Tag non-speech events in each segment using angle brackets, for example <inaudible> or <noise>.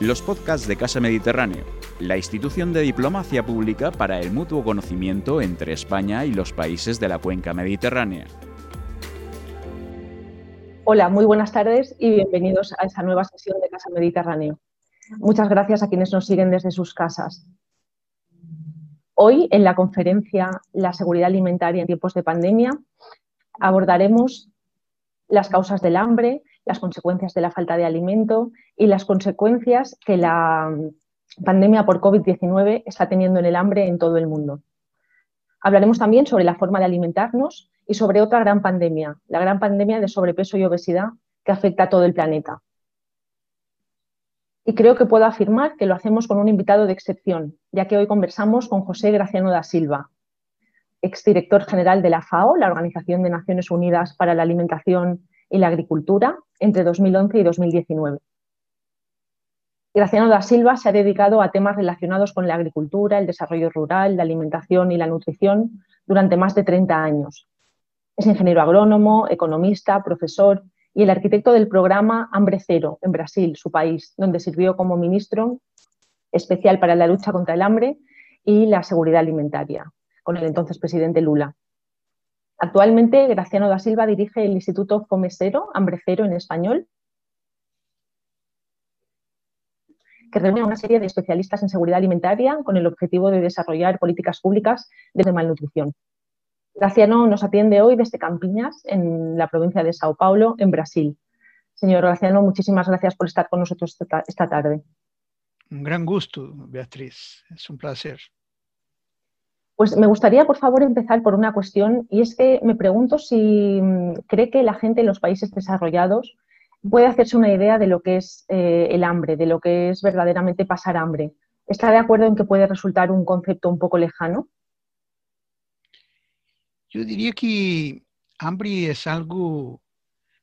los podcasts de Casa Mediterráneo, la institución de diplomacia pública para el mutuo conocimiento entre España y los países de la cuenca mediterránea. Hola, muy buenas tardes y bienvenidos a esta nueva sesión de Casa Mediterráneo. Muchas gracias a quienes nos siguen desde sus casas. Hoy, en la conferencia La seguridad alimentaria en tiempos de pandemia, abordaremos las causas del hambre, las consecuencias de la falta de alimento y las consecuencias que la pandemia por COVID-19 está teniendo en el hambre en todo el mundo. Hablaremos también sobre la forma de alimentarnos y sobre otra gran pandemia, la gran pandemia de sobrepeso y obesidad que afecta a todo el planeta. Y creo que puedo afirmar que lo hacemos con un invitado de excepción, ya que hoy conversamos con José Graciano da Silva, exdirector general de la FAO, la Organización de Naciones Unidas para la Alimentación y la Agricultura, entre 2011 y 2019. Graciano da Silva se ha dedicado a temas relacionados con la agricultura, el desarrollo rural, la alimentación y la nutrición durante más de 30 años. Es ingeniero agrónomo, economista, profesor y el arquitecto del programa Hambre Cero en Brasil, su país, donde sirvió como ministro especial para la lucha contra el hambre y la seguridad alimentaria, con el entonces presidente Lula. Actualmente, Graciano da Silva dirige el Instituto Comesero, Hambre Cero en español, que reúne a una serie de especialistas en seguridad alimentaria con el objetivo de desarrollar políticas públicas de malnutrición. Graciano nos atiende hoy desde Campiñas, en la provincia de Sao Paulo, en Brasil. Señor Graciano, muchísimas gracias por estar con nosotros esta tarde. Un gran gusto, Beatriz. Es un placer. Pues me gustaría, por favor, empezar por una cuestión y es que me pregunto si mm, cree que la gente en los países desarrollados puede hacerse una idea de lo que es eh, el hambre, de lo que es verdaderamente pasar hambre. ¿Está de acuerdo en que puede resultar un concepto un poco lejano? Yo diría que hambre es algo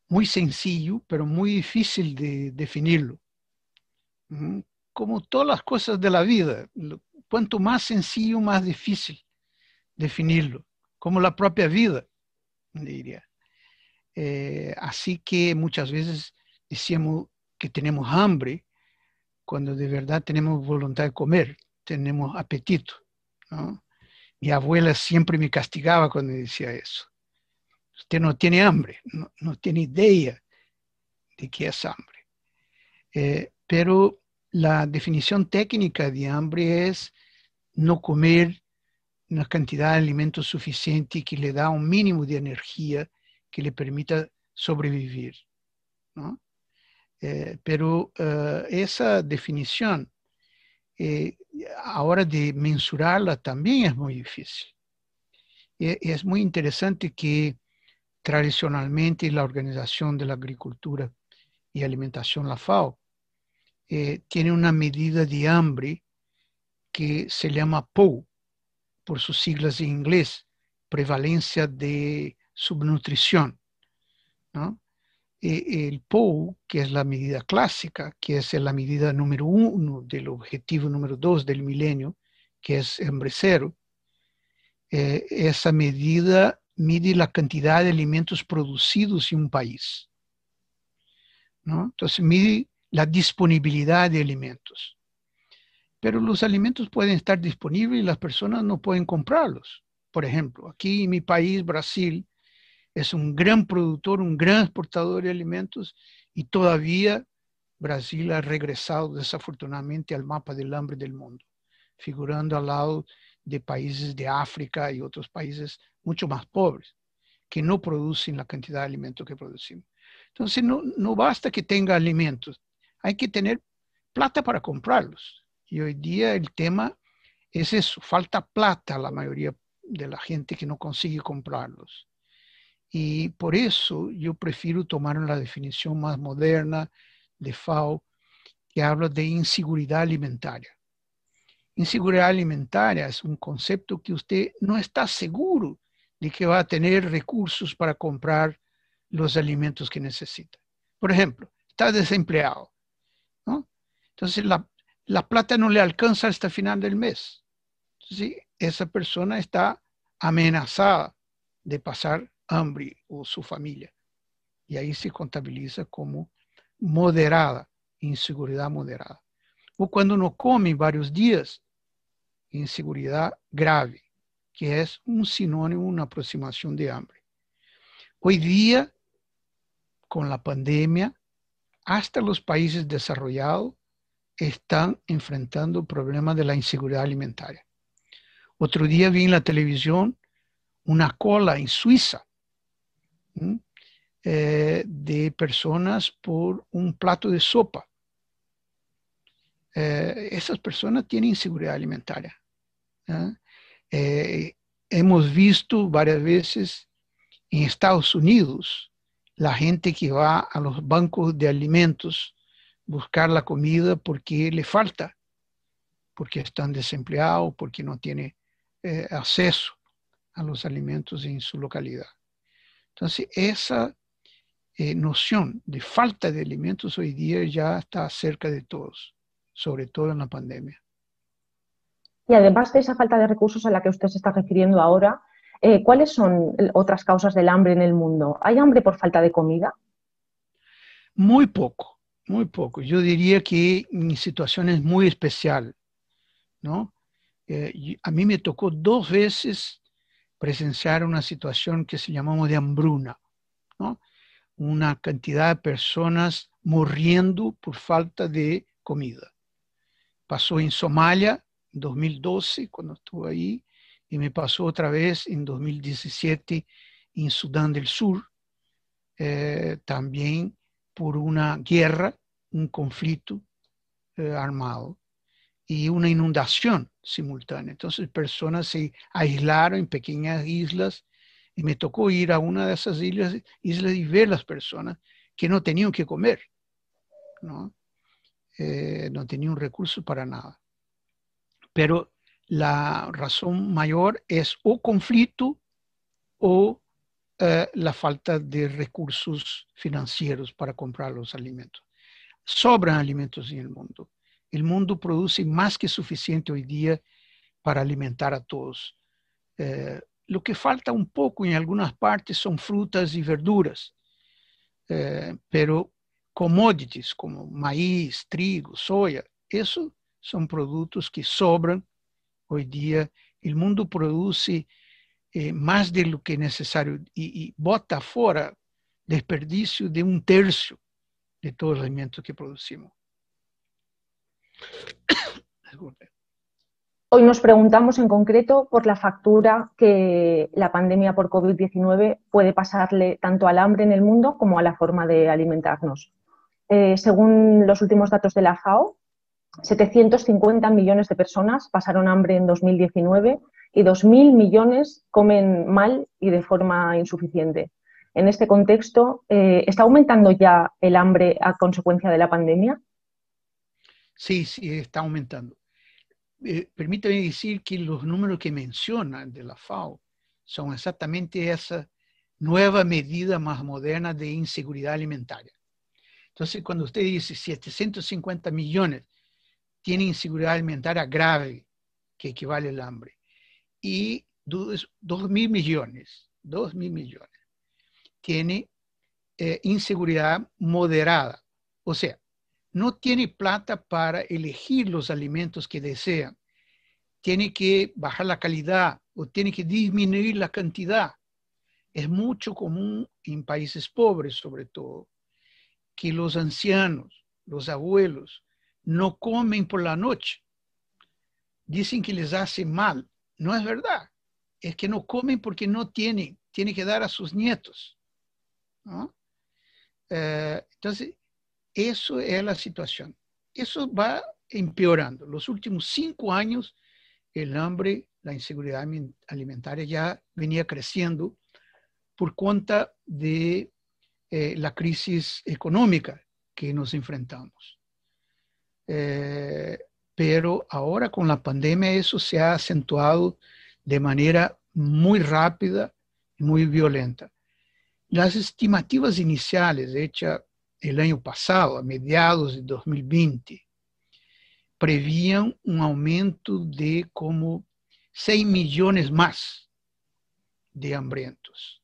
muy sencillo, pero muy difícil de definirlo. Como todas las cosas de la vida, cuanto más sencillo, más difícil definirlo, como la propia vida, diría. Eh, así que muchas veces decimos que tenemos hambre cuando de verdad tenemos voluntad de comer, tenemos apetito. Mi abuela siempre me castigaba cuando decía eso. Usted no tiene hambre, no, tiene idea de qué es hambre. Eh, pero la definición técnica de hambre es no comer una cantidad de alimentos suficiente que le da un mínimo de energía que le permita sobrevivir. Eh, pero eh, esa definición, eh, ahora de mensurarla también es muy difícil. Y es muy interesante que tradicionalmente la Organización de la Agricultura y Alimentación, la FAO, tiene una medida de hambre que se llama POU, por sus siglas en inglés, prevalencia de subnutrición. ¿no? E, el POU, que es la medida clásica, que es la medida número uno del objetivo número dos del milenio, que es hambre cero, eh, esa medida mide la cantidad de alimentos producidos en un país. Entonces mide la disponibilidad de alimentos pero los alimentos pueden estar disponibles y las personas no pueden comprarlos. Por ejemplo, aquí en mi país, Brasil, es un gran productor, un gran exportador de alimentos y todavía Brasil ha regresado desafortunadamente al mapa del hambre del mundo, figurando al lado de países de África y otros países mucho más pobres, que no producen la cantidad de alimentos que producimos. Entonces, no, basta que tenga alimentos, hay que tener plata para comprarlos. Y hoy día el tema es eso, falta plata a la mayoría de la gente que no consigue comprarlos. Y por eso yo prefiero tomar la definición más moderna de FAO, que habla de inseguridad alimentaria. Inseguridad alimentaria es un concepto que usted no está seguro de que va a tener recursos para comprar los alimentos que necesita. Por ejemplo, está desempleado. ¿no? Entonces, la, la plata no le alcanza hasta final del mes. ¿sí? Esa persona está amenazada de pasar hambre o su familia. Y ahí se contabiliza como moderada, inseguridad moderada. o cuando no come varios días, inseguridad grave, que es un sinónimo, una aproximación de hambre. Hoy día, con la pandemia, hasta los países desarrollados están enfrentando el problema de la inseguridad alimentaria. Otro día vi en la televisión una cola en Suiza eh, de personas por un plato de sopa. Eh, esas personas tienen inseguridad alimentaria. Eh, hemos visto varias veces en Estados Unidos la gente que va a los bancos de alimentos buscar la comida porque le falta, porque están desempleados, porque no tiene eh, acceso a los alimentos en su localidad. Entonces, esa eh, noción de falta de alimentos hoy día ya está cerca de todos, sobre todo en la pandemia. Y además de esa falta de recursos a la que usted se está refiriendo ahora, eh, ¿cuáles son otras causas del hambre en el mundo? ¿Hay hambre por falta de comida? Muy poco, muy poco. Yo diría que en situaciones muy especiales, ¿no? Eh, a mí me tocó dos veces presenciar una situación que se llamamos de hambruna, ¿no? Una cantidad de personas muriendo por falta de comida. Pasó en Somalia, 2012, cuando estuve ahí, y me pasó otra vez en 2017 en Sudán del Sur, eh, también por una guerra, un conflicto eh, armado y una inundación simultánea. Entonces personas se aislaron en pequeñas islas y me tocó ir a una de esas islas, y ver las personas que no tenían que comer, no, eh, no tenían recursos para nada. Pero la razón mayor es o conflicto o eh, la falta de recursos financieros para comprar los alimentos. Sobran alimentos en el mundo. El mundo produce más que suficiente hoy día para alimentar a todos. Eh, lo que falta un poco en algunas partes son frutas y verduras, eh, pero commodities como maíz, trigo, soya, eso son productos que sobran hoy día. El mundo produce eh, más de lo que es necesario y, bota fuera desperdicio de un tercio de todos los alimentos que producimos. <coughs> Hoy nos preguntamos en concreto por la factura que la pandemia por COVID-19 puede pasarle tanto al hambre en el mundo como a la forma de alimentarnos. Eh, según los últimos datos de la FAO, 750 millones de personas pasaron hambre en 2019 y 2.000 millones comen mal y de forma insuficiente. En este contexto, eh, ¿está aumentando ya el hambre a consecuencia de la pandemia? Sí, sí, está aumentando. Eh, permítame decir que los números que mencionan de la FAO son exactamente esa nueva medida más moderna de inseguridad alimentaria. Entonces, cuando usted dice 750 millones tiene inseguridad alimentaria grave, que equivale al hambre. Y 2 mil millones, 2 mil millones, tiene eh, inseguridad moderada. O sea, no tiene plata para elegir los alimentos que desean. Tiene que bajar la calidad o tiene que disminuir la cantidad. Es mucho común en países pobres, sobre todo, que los ancianos, los abuelos, no comen por la noche. Dicen que les hace mal. No es verdad. Es que no comen porque no tienen. Tienen que dar a sus nietos. Eh, entonces, eso es la situación. Eso va empeorando. Los últimos cinco años, el hambre, la inseguridad alimentaria ya venía creciendo por cuenta de eh, la crisis económica que nos enfrentamos. Eh, pero ahora con la pandemia eso se ha acentuado de manera muy rápida y muy violenta. Las estimativas iniciales hechas el año pasado, a mediados de 2020, prevían un aumento de como 6 millones más de hambrientos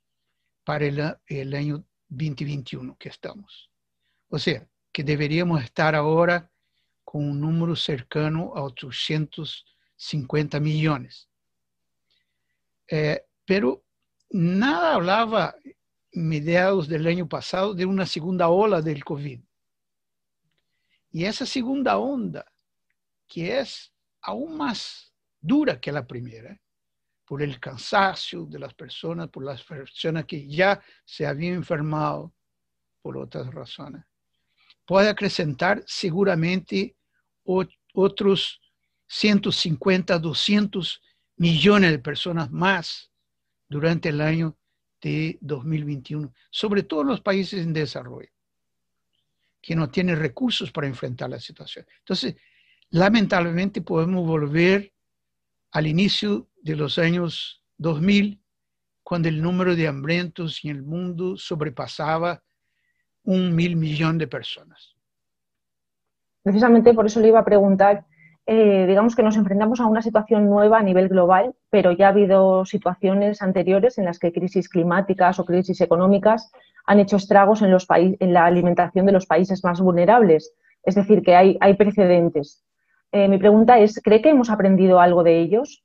para el, el año 2021 que estamos. O sea, que deberíamos estar ahora con un número cercano a 850 millones. Eh, pero nada hablaba mediados del año pasado de una segunda ola del COVID. Y esa segunda onda, que es aún más dura que la primera, por el cansancio de las personas, por las personas que ya se habían enfermado por otras razones, puede acrescentar seguramente otros 150, 200 millones de personas más durante el año de 2021, sobre todo los países en desarrollo, que no tienen recursos para enfrentar la situación. Entonces, lamentablemente podemos volver al inicio de los años 2000, cuando el número de hambrientos en el mundo sobrepasaba un mil millón de personas. Precisamente por eso le iba a preguntar eh, digamos que nos enfrentamos a una situación nueva a nivel global, pero ya ha habido situaciones anteriores en las que crisis climáticas o crisis económicas han hecho estragos en, los en la alimentación de los países más vulnerables. Es decir, que hay, precedentes. Eh, mi pregunta es, ¿cree que hemos aprendido algo de ellos?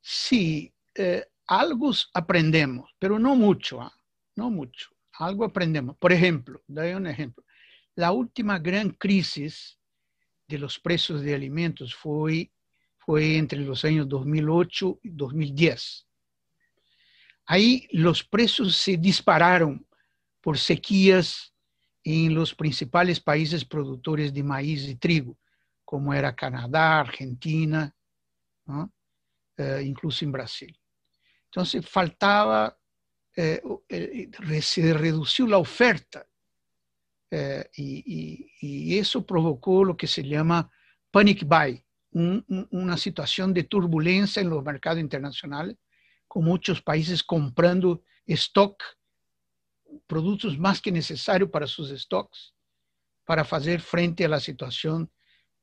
Sí, eh, algo aprendemos, pero no mucho, ¿ah? no mucho. Algo aprendemos. Por ejemplo, doy un ejemplo. La última gran crisis de los precios de alimentos fue, fue entre los años 2008 y 2010. Ahí los precios se dispararon por sequías en los principales países productores de maíz y trigo, como era Canadá, Argentina, eh, incluso en Brasil. Entonces faltaba, eh, eh, se redució la oferta eh, y, eso provocó lo que se llama panic buy, una situación de turbulencia en los mercados internacionales, con muchos países comprando stock, productos más que necesarios para sus stocks, para hacer frente a la situación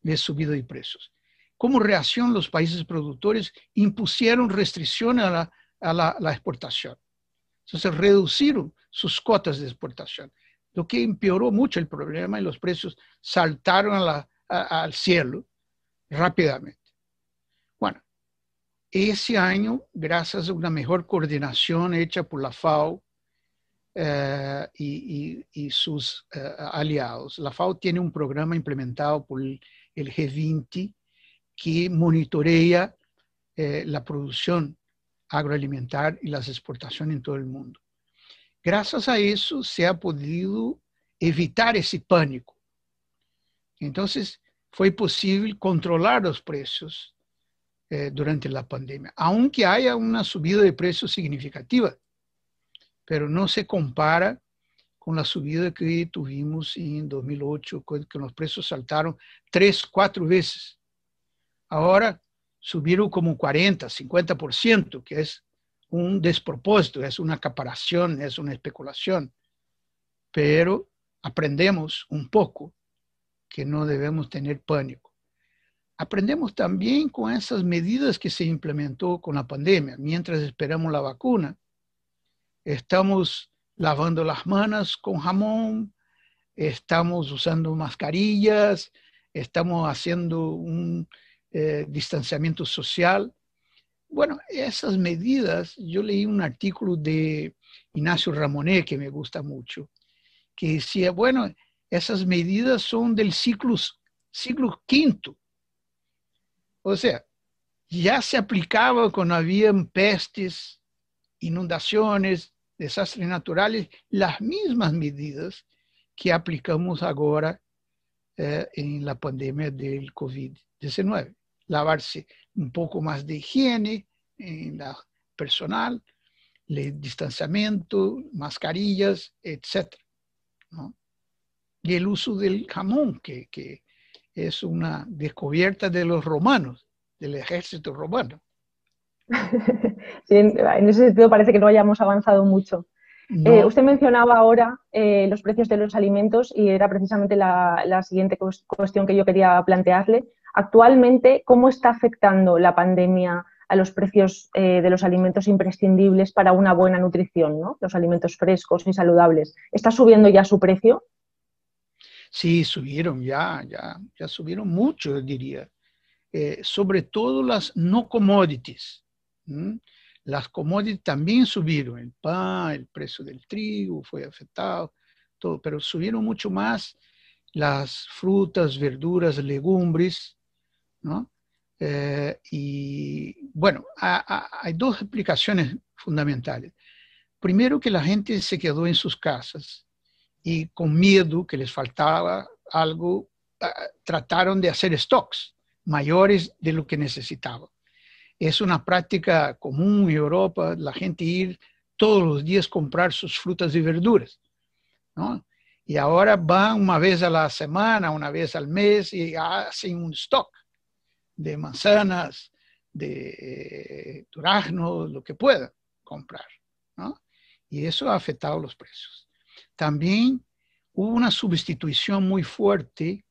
de subida de precios. Como reacción, los países productores impusieron restricciones a la, a la, la exportación. Entonces, reducieron sus cuotas de exportación lo que empeoró mucho el problema y los precios saltaron al cielo rápidamente. Bueno, ese año, gracias a una mejor coordinación hecha por la FAO eh, y, sus eh, aliados, la FAO tiene un programa implementado por el, G20 que monitorea eh, la producción agroalimentar y las exportaciones en todo el mundo. Graças a isso, se ha podido evitar esse pânico. Então, foi possível controlar os preços eh, durante a pandemia, aunque haya uma subida de preços significativa, pero não se compara com a subida que tuvimos em 2008, quando os preços saltaram três, quatro vezes. Agora subiram como 40, 50%, que é un despropósito, es una acaparación, es una especulación, pero aprendemos un poco que no debemos tener pánico. Aprendemos también con esas medidas que se implementó con la pandemia. Mientras esperamos la vacuna, estamos lavando las manos con jamón, estamos usando mascarillas, estamos haciendo un eh, distanciamiento social bueno, esas medidas, yo leí un artículo de Ignacio Ramonet que me gusta mucho, que decía, bueno, esas medidas son del siglo, siglo V. O sea, ya se aplicaba cuando habían pestes, inundaciones, desastres naturales, las mismas medidas que aplicamos ahora eh, en la pandemia del COVID-19. Lavarse un poco más de higiene en la personal, el distanciamiento, mascarillas, etc. Y el uso del jamón, que, que es una descubierta de los romanos, del ejército romano. en ese sentido parece que no hayamos avanzado mucho. Eh, usted mencionaba ahora eh, los precios de los alimentos y era precisamente la, la, siguiente cuestión que yo quería plantearle. Actualmente, ¿cómo está afectando la pandemia a los precios eh, de los alimentos imprescindibles para una buena nutrición, ¿no? los alimentos frescos y saludables? ¿Está subiendo ya su precio? Sí, subieron ya, ya, ya subieron mucho, diría. Eh, sobre todo las no commodities. Las commodities también subieron, el pan, el precio del trigo fue afectado, todo, pero subieron mucho más las frutas, verduras, legumbres, ¿no? Eh, y bueno, hay dos explicaciones fundamentales. Primero, que la gente se quedó en sus casas y con miedo que les faltaba algo, ah, trataron de hacer stocks mayores de lo que necesitaban. Es una práctica común en Europa, la gente ir todos los días comprar sus frutas y verduras. ¿no? Y ahora van una vez a la semana, una vez al mes y hacen un stock de manzanas, de duraznos, lo que puedan comprar. ¿no? Y eso ha afectado los precios. También hubo una sustitución muy fuerte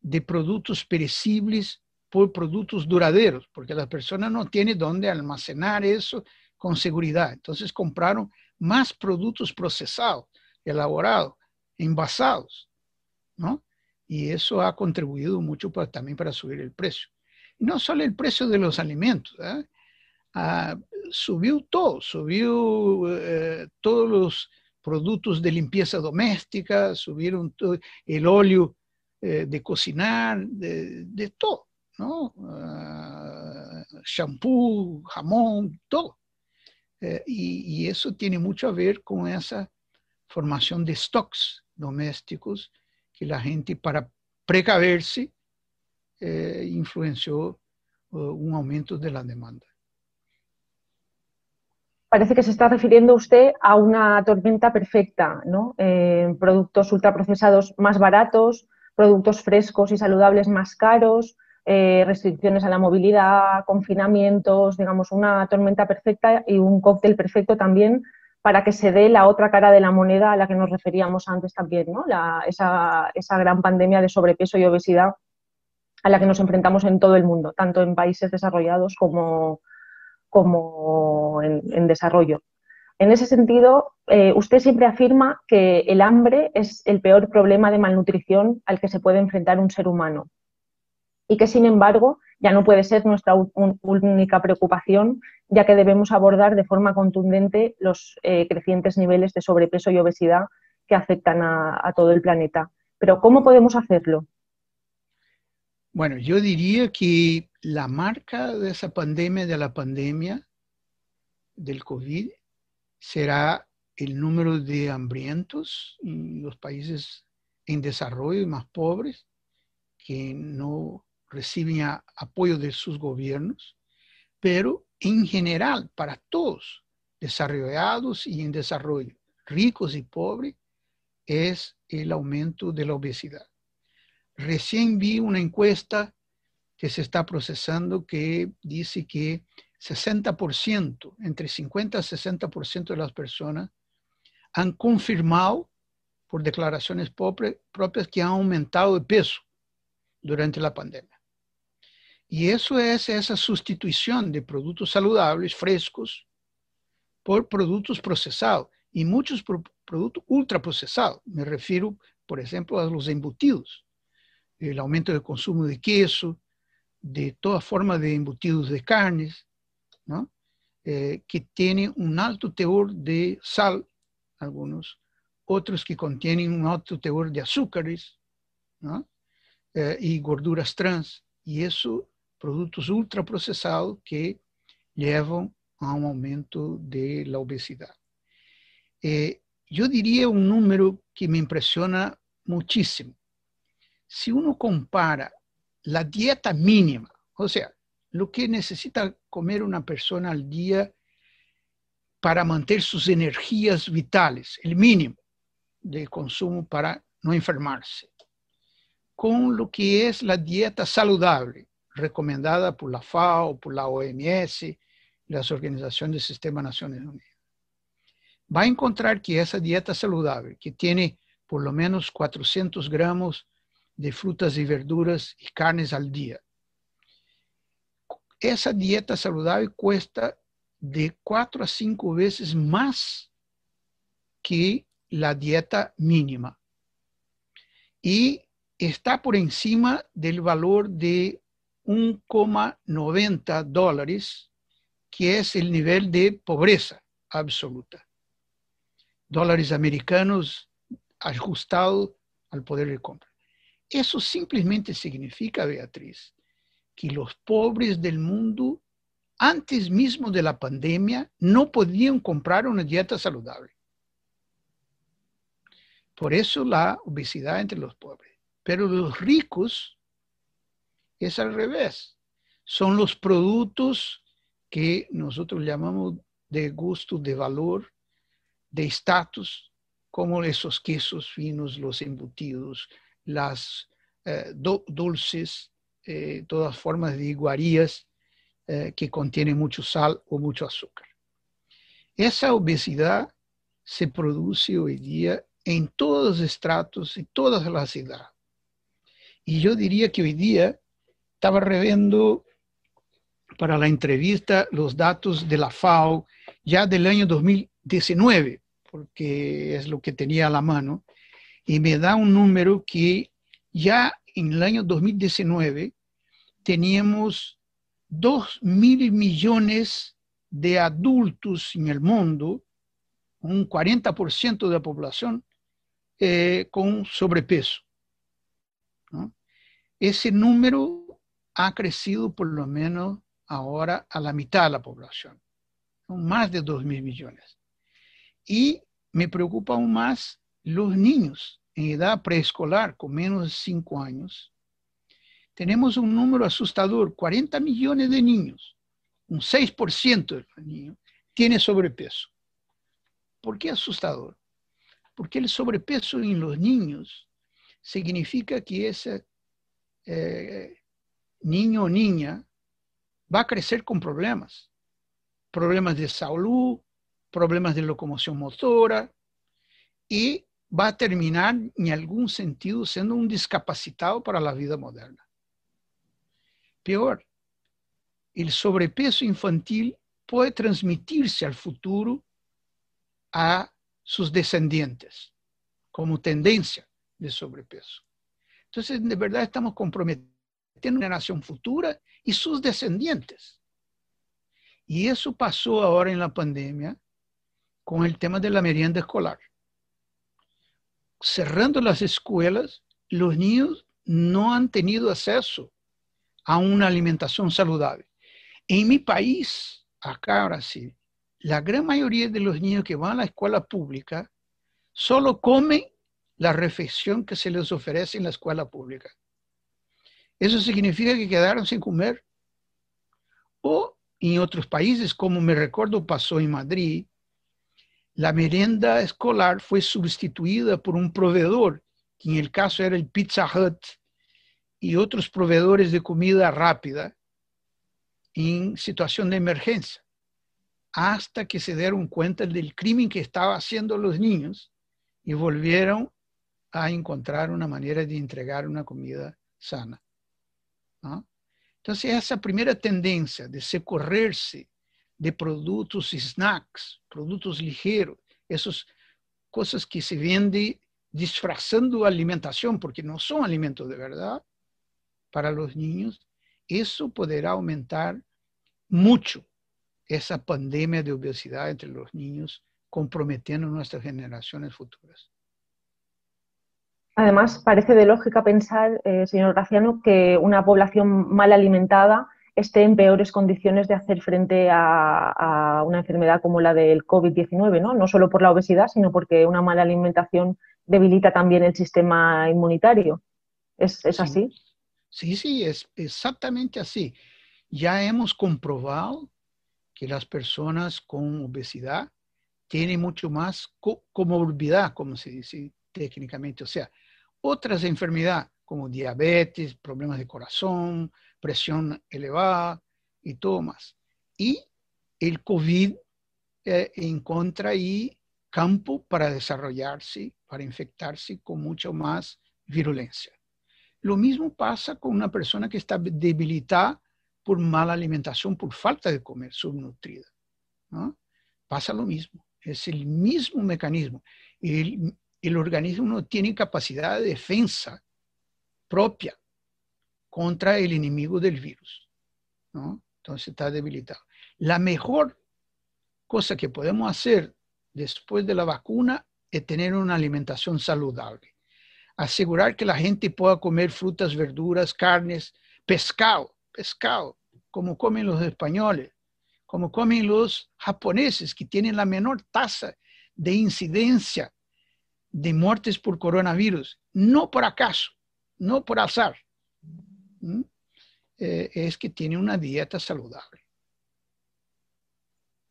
de productos perecibles por productos duraderos, porque las personas no tienen dónde almacenar eso con seguridad. Entonces compraron más productos procesados, elaborados, envasados, ¿no? Y eso ha contribuido mucho también para subir el precio no solo el precio de los alimentos, ¿eh? ah, subió todo, subió eh, todos los productos de limpieza doméstica, subieron todo, el óleo eh, de cocinar, de, todo, ¿no? Ah, shampoo, jamón, todo. Y, y, eso tiene mucho a ver con esa formación de stocks domésticos que la gente para precaverse eh, influenció eh, un aumento de la demanda. Parece que se está refiriendo usted a una tormenta perfecta, ¿no? Eh, productos ultraprocesados más baratos, productos frescos y saludables más caros, restricciones a la movilidad, confinamientos, digamos, una tormenta perfecta y un cóctel perfecto también para que se dé la otra cara de la moneda a la que nos referíamos antes también, ¿no? esa, esa, gran pandemia de sobrepeso y obesidad a la que nos enfrentamos en todo el mundo, tanto en países desarrollados como, como en, desarrollo. En ese sentido, eh, usted siempre afirma que el hambre es el peor problema de malnutrición al que se puede enfrentar un ser humano y que, sin embargo, ya no puede ser nuestra única preocupación, ya que debemos abordar de forma contundente los eh, crecientes niveles de sobrepeso y obesidad que afectan a todo el planeta. Pero, ¿cómo podemos hacerlo? Bueno, yo diría que la marca de esa pandemia, de la pandemia del COVID, será el número de hambrientos en los países en desarrollo y más pobres que no reciben apoyo de sus gobiernos, pero en general para todos, desarrollados y en desarrollo, ricos y pobres, es el aumento de la obesidad. Recién vi una encuesta que se está procesando que dice que 60%, entre 50 y 60% de las personas han confirmado por declaraciones propias que han aumentado de peso durante la pandemia. Y eso es esa sustitución de productos saludables, frescos, por productos procesados y muchos productos ultraprocesados. Me refiero, por ejemplo, a los embutidos el aumento del consumo de queso, de toda forma de embutidos de carnes, ¿no? Eh, que tienen un alto teor de sal, algunos, otros que contienen un alto teor de azúcares. Eh, y gorduras trans, y eso, productos ultraprocesados que llevan a un aumento de la obesidad. Eh, yo diría un número que me impresiona muchísimo si uno compara la dieta mínima, o sea, lo que necesita comer una persona al día para mantener sus energías vitales, el mínimo de consumo para no enfermarse, con lo que es la dieta saludable recomendada por la FAO, por la OMS, las organizaciones del Sistema Naciones Unidas. Va a encontrar que esa dieta saludable, que tiene por lo menos 400 gramos de frutas y verduras y carnes al día. Esa dieta saludable cuesta de cuatro a cinco veces más que la dieta mínima. y está por encima del valor de 1,90 dólares, que es el nivel de pobreza absoluta. Dólares americanos ajustados al poder de compra. Eso simplemente significa, Beatriz, que los pobres del mundo, antes mismo de la pandemia, no podían comprar una dieta saludable. Por eso la obesidad entre los pobres. Pero los ricos es al revés. Son los productos que nosotros llamamos de gusto, de valor, de estatus, como esos quesos finos, los embutidos, las eh, dulces, eh, todas formas de iguarías eh, que contienen mucho sal o mucho azúcar. Esa obesidad se produce hoy día en todos los estratos y todas las edades. Y yo diría que hoy día estaba reviendo para la entrevista los datos de la FAO ya del año 2019, porque es lo que tenía a la mano, y me da un número que ya en el año 2019 teníamos 2 mil millones de adultos en el mundo, un 40% de la población, eh, con sobrepeso. Ese número ha crecido por lo menos ahora a la mitad de la población, más de 2 mil millones. Y me preocupa aún más los niños en edad preescolar con menos de 5 años. Tenemos un número asustador, 40 millones de niños, un 6% de los niños tiene sobrepeso. ¿Por qué asustador? Porque el sobrepeso en los niños significa que ese eh, niño o niña va a crecer con problemas. Problemas de salud, problemas de locomoción motora y va a terminar en algún sentido siendo un discapacitado para la vida moderna. Peor, el sobrepeso infantil puede transmitirse al futuro a sus descendientes como tendencia de sobrepeso. Entonces, de verdad estamos comprometiendo una nación futura y sus descendientes. Y eso pasó ahora en la pandemia con el tema de la merienda escolar. Cerrando las escuelas, los niños no han tenido acceso a una alimentación saludable. En mi país, acá Brasil, la gran mayoría de los niños que van a la escuela pública solo comen la reflexión que se les ofrece en la escuela pública. Eso significa que quedaron sin comer. O en otros países, como me recuerdo pasó en Madrid, la merienda escolar fue sustituida por un proveedor, que en el caso era el Pizza Hut y otros proveedores de comida rápida en situación de emergencia hasta que se dieron cuenta del crimen que estaban haciendo los niños y volvieron a encontrar una manera de entregar una comida sana. Entonces, esa primera tendencia de socorrerse de productos y snacks, productos ligeros, esas cosas que se venden disfrazando alimentación, porque no son alimentos de verdad para los niños, eso podrá aumentar mucho esa pandemia de obesidad entre los niños, comprometiendo nuestras generaciones futuras. Además, parece de lógica pensar, eh, señor Graciano, que una población mal alimentada esté en peores condiciones de hacer frente a, una enfermedad como la del COVID-19, ¿no? No solo por la obesidad, sino porque una mala alimentación debilita también el sistema inmunitario. ¿Es, así? Sí, sí, es exactamente así. Ya hemos comprobado que las personas con obesidad tienen mucho más comorbilidad, como se dice técnicamente, o sea, otras enfermedades como diabetes, problemas de corazón, presión elevada y todo más. Y el COVID eh, encuentra ahí campo para desarrollarse, para infectarse con mucho más virulencia. Lo mismo pasa con una persona que está debilitada por mala alimentación, por falta de comer, subnutrida. Pasa lo mismo, es el mismo mecanismo. El, el organismo no tiene capacidad de defensa propia contra el enemigo del virus. ¿no? Entonces está debilitado. La mejor cosa que podemos hacer después de la vacuna es tener una alimentación saludable. Asegurar que la gente pueda comer frutas, verduras, carnes, pescado, pescado, como comen los españoles, como comen los japoneses, que tienen la menor tasa de incidencia de muertes por coronavirus, no por acaso, no por azar, eh, es que tiene una dieta saludable.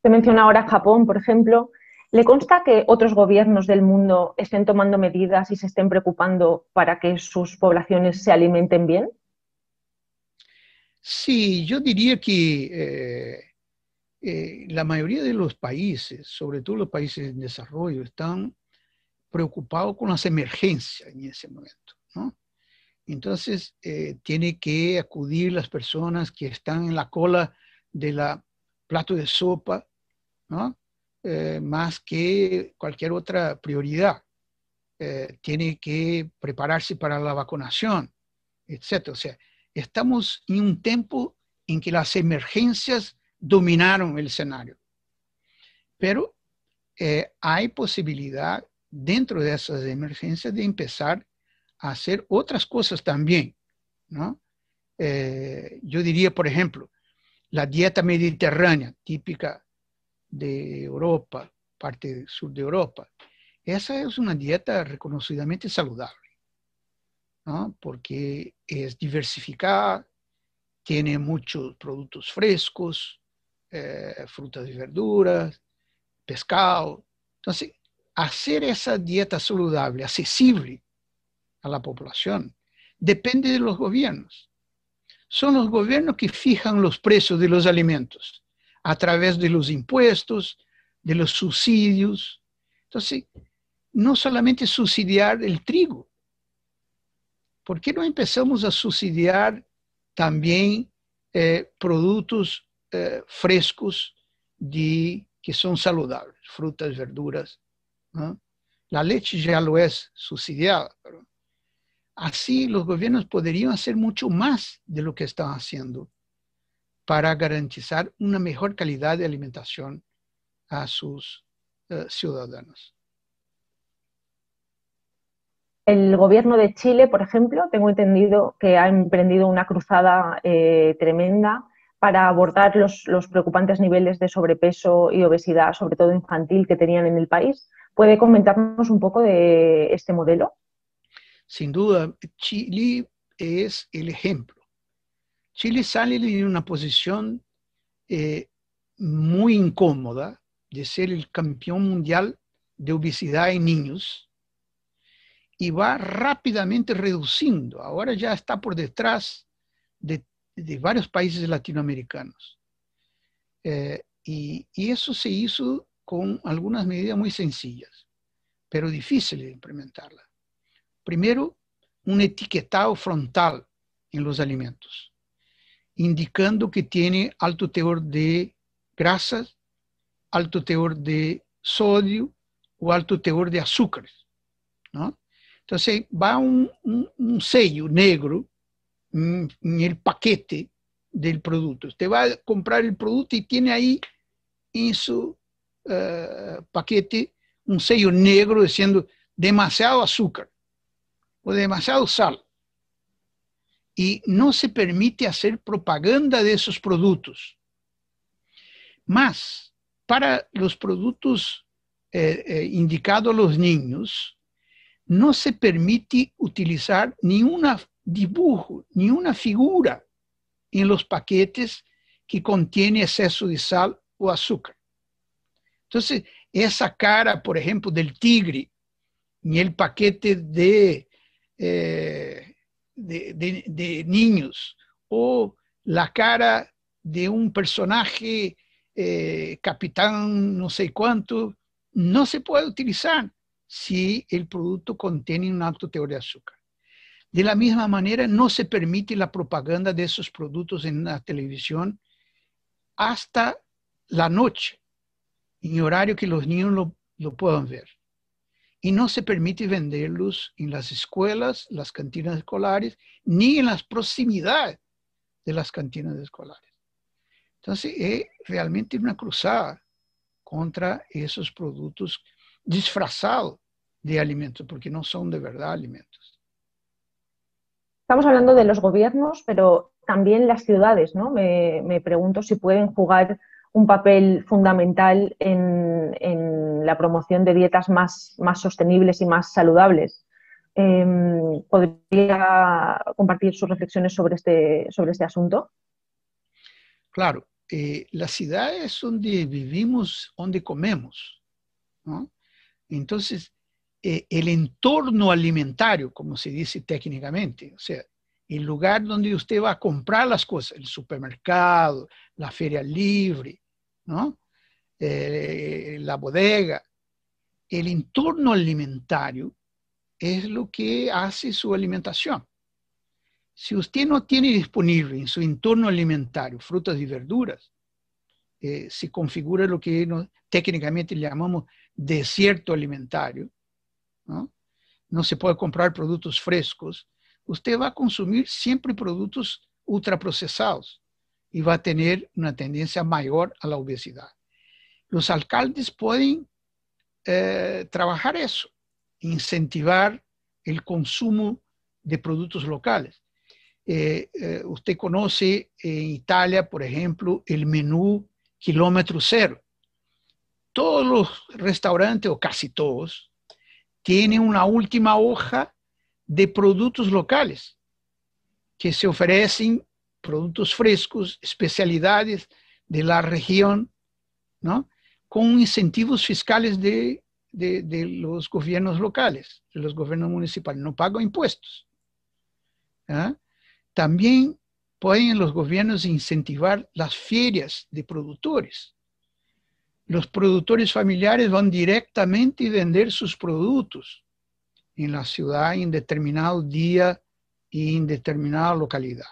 Se menciona ahora Japón, por ejemplo. ¿Le consta que otros gobiernos del mundo estén tomando medidas y se estén preocupando para que sus poblaciones se alimenten bien? Sí, yo diría que eh, eh, la mayoría de los países, sobre todo los países en desarrollo, están preocupados con las emergencias en ese momento. ¿no? Entonces, eh, tiene que acudir las personas que están en la cola de la plato de sopa, ¿no? Eh, más que cualquier otra prioridad. Eh, tiene que prepararse para la vacunación, etc. O sea, estamos en un tiempo en que las emergencias dominaron el escenario. Pero hay posibilidad dentro de esas emergencias de empezar hacer otras cosas también, ¿no? Eh, yo diría, por ejemplo, la dieta mediterránea, típica de Europa, parte sur de Europa, esa es una dieta reconocidamente saludable, ¿no? Porque es diversificada, tiene muchos productos frescos, eh, frutas y verduras, pescado. Entonces, hacer esa dieta saludable, accesible a la población. Depende de los gobiernos. Son los gobiernos que fijan los precios de los alimentos a través de los impuestos, de los subsidios. Entonces, no solamente subsidiar el trigo. ¿Por qué no empezamos a subsidiar también eh, productos eh, frescos de, que son saludables, frutas, verduras? La leche ya lo es subsidiada, Así los gobiernos podrían hacer mucho más de lo que están haciendo para garantizar una mejor calidad de alimentación a sus eh, ciudadanos. El gobierno de Chile, por ejemplo, tengo entendido que ha emprendido una cruzada eh, tremenda para abordar los, los, preocupantes niveles de sobrepeso y obesidad, sobre todo infantil, que tenían en el país. ¿Puede comentarnos un poco de este modelo? Sin duda, Chile es el ejemplo. Chile sale de una posición eh, muy incómoda de ser el campeón mundial de obesidad en niños y va rápidamente reduciendo. Ahora ya está por detrás de, varios países latinoamericanos. Eh, y, y, eso se hizo con algunas medidas muy sencillas, pero difíciles de implementarlas. Primero, un etiquetado frontal en los alimentos, indicando que tiene alto teor de grasas, alto teor de sodio o alto teor de azúcares. Entonces va un, sello negro en, el paquete del producto. Usted va a comprar el producto y tiene ahí en su eh, paquete un sello negro diciendo demasiado azúcar o demasiado sal. Y no se permite hacer propaganda de esos productos. Más, para los productos eh, eh, indicados a los niños, no se permite utilizar ni un dibujo, ni una figura en los paquetes que contiene exceso de sal o azúcar. Entonces, esa cara, por ejemplo, del tigre en el paquete de eh, de, niños o la cara de un personaje eh, capitán no sé cuánto, no se puede utilizar si el producto contiene un alto teoría de azúcar. De la misma manera, no se permite la propaganda de esos productos en la televisión hasta la noche, en horario que los niños lo, lo puedan ver. Y no se permite venderlos en las escuelas, las cantinas escolares, ni en las proximidades de las cantinas escolares. Entonces, es realmente una cruzada contra esos productos disfrazados de alimentos, porque no son de verdad alimentos. Estamos hablando de los gobiernos, pero también las ciudades, ¿no? Me, pregunto si pueden jugar un papel fundamental en, la promoción de dietas más, más, sostenibles y más saludables. Em, ¿Podría compartir sus reflexiones sobre este, sobre este asunto? Claro, eh, las ciudades donde vivimos, donde comemos. Entonces, eh, el entorno alimentario, como se dice técnicamente, o sea, el lugar donde usted va a comprar las cosas, el supermercado, la feria libre, ¿no? Eh, la bodega, el entorno alimentario es lo que hace su alimentación. Si usted no tiene disponible en su entorno alimentario frutas y verduras, eh, se configura lo que técnicamente llamamos desierto alimentario, ¿no? no se puede comprar productos frescos, usted va a consumir siempre productos ultraprocesados y va a tener una tendencia mayor a la obesidad. Los alcaldes pueden eh, trabajar eso, incentivar el consumo de productos locales. Eh, eh, usted conoce en Italia, por ejemplo, el menú kilómetro cero. Todos los restaurantes, o casi todos, tienen una última hoja de productos locales que se ofrecen, productos frescos, especialidades de la región, ¿no? Con incentivos fiscales de, los gobiernos locales, de los gobiernos municipales. No pagan impuestos. También pueden los gobiernos incentivar las ferias de productores. Los productores familiares van directamente a vender sus productos en la ciudad en determinado día y en determinada localidad.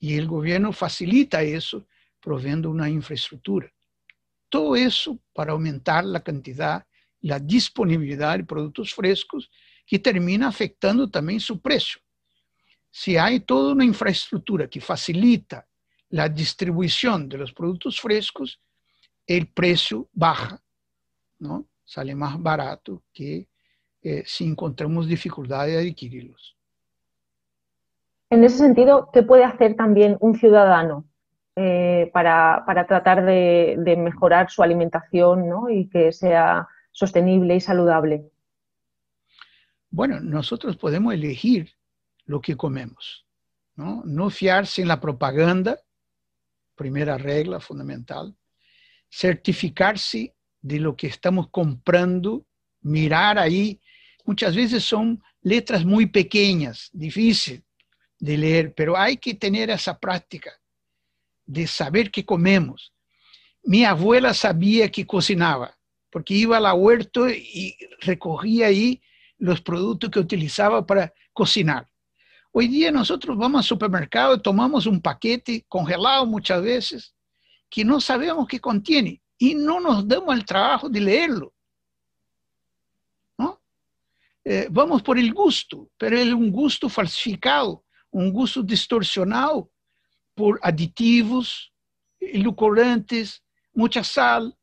Y el gobierno facilita eso proveyendo una infraestructura. Todo eso para aumentar la cantidad, la disponibilidad de productos frescos que termina afectando también su precio. Si hay toda una infraestructura que facilita la distribución de los productos frescos, el precio baja, ¿no? Sale más barato que eh, si encontramos dificultad de adquirirlos. En ese sentido, ¿qué puede hacer también un ciudadano eh, para, tratar de, mejorar su alimentación y que sea sostenible y saludable? Bueno, nosotros podemos elegir lo que comemos, ¿no? No fiarse en la propaganda, primera regla fundamental, certificarse de lo que estamos comprando, mirar ahí muchas veces son letras muy pequeñas, difíciles de leer, pero hay que tener esa práctica de saber qué comemos. Mi abuela sabía que cocinaba, porque iba a la huerta y recogía ahí los productos que utilizaba para cocinar. Hoy día nosotros vamos al supermercado tomamos un paquete congelado muchas veces que no sabemos qué contiene y no nos damos el trabajo de leerlo. Eh, vamos por el gusto, pero es un gusto falsificado, un gusto distorsionado por aditivos, edulcorantes, mucha sal,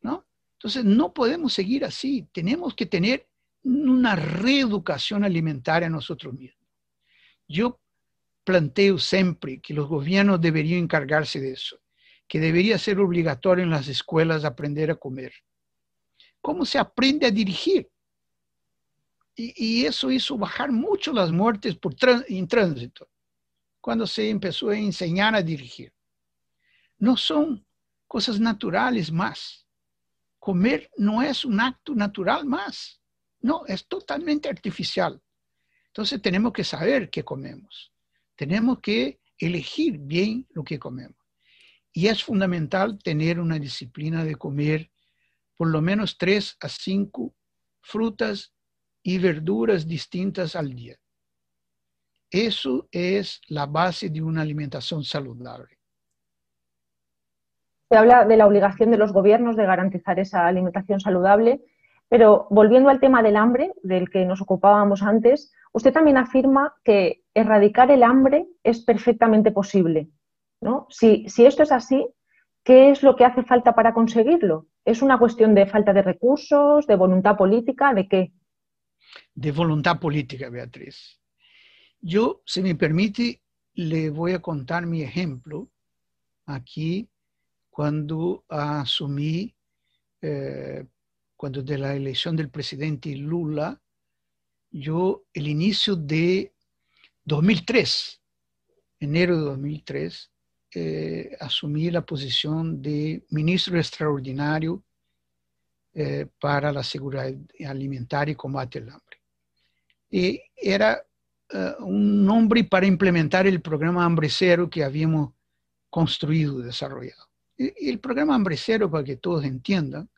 ¿no? Entonces no podemos seguir así, tenemos que tener una reeducación alimentaria nosotros mismos. Yo planteo siempre que los gobiernos deberían encargarse de eso, que debería ser obligatorio en las escuelas aprender a comer. ¿Cómo se aprende a dirigir? Y, eso hizo bajar mucho las muertes por en tránsito, cuando se empezó a enseñar a dirigir. No son cosas naturales más. Comer no es un acto natural más. No, es totalmente artificial. Entonces tenemos que saber qué comemos. Tenemos que elegir bien lo que comemos. Y es fundamental tener una disciplina de comer por lo menos tres a cinco frutas y verduras distintas al día. Eso es la base de una alimentación saludable. Se habla de la obligación de los gobiernos de garantizar esa alimentación saludable. Pero volviendo al tema del hambre, del que nos ocupábamos antes, usted también afirma que erradicar el hambre es perfectamente posible. ¿no? Si, si esto es así, ¿qué es lo que hace falta para conseguirlo? ¿Es una cuestión de falta de recursos, de voluntad política, de qué? De voluntad política, Beatriz. Yo, si me permite, le voy a contar mi ejemplo aquí cuando asumí, eh, cuando de la elección del presidente Lula, yo el inicio de 2003, enero de 2003, eh, asumí la posición de ministro extraordinario eh, para la seguridad alimentaria y combate al hambre. Y era un nombre para implementar el programa Hambre Cero que habíamos construido y desarrollado. El programa Hambre Cero, para que todos entiendan,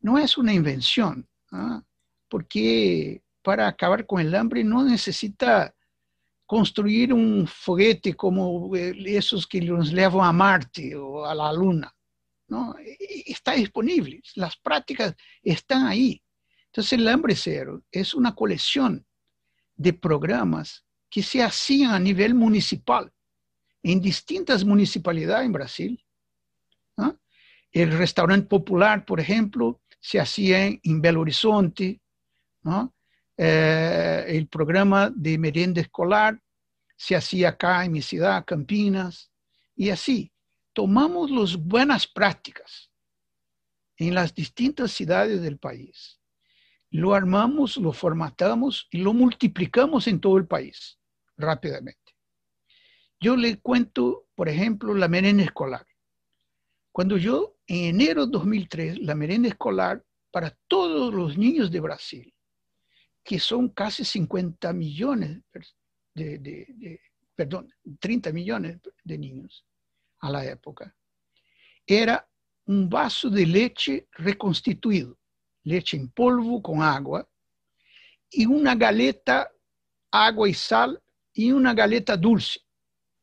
no es una invención, ¿ah? porque para acabar con el hambre no necesita construir un foguete como esos que nos llevan a Marte o a la Luna. ¿No? Está disponible, las prácticas están ahí. Entonces el hambre cero es una colección de programas que se hacían a nivel municipal en distintas municipalidades en Brasil el restaurante popular, por ejemplo, se hacía en Belo Horizonte. Eh, el programa de merienda escolar se hacía acá en mi ciudad, Campinas, y así. Tomamos las buenas prácticas en las distintas ciudades del país, lo armamos, lo formatamos y lo multiplicamos en todo el país rápidamente. Yo le cuento, por ejemplo, la merienda escolar. Cuando yo, en enero de 2003, la merenda escolar para todos los niños de Brasil, que son casi 50 millones de, perdón, 30 millones de niños a la época, era un vaso de leche reconstituido, leche en polvo con agua, y una galeta, agua y sal, y una galeta dulce.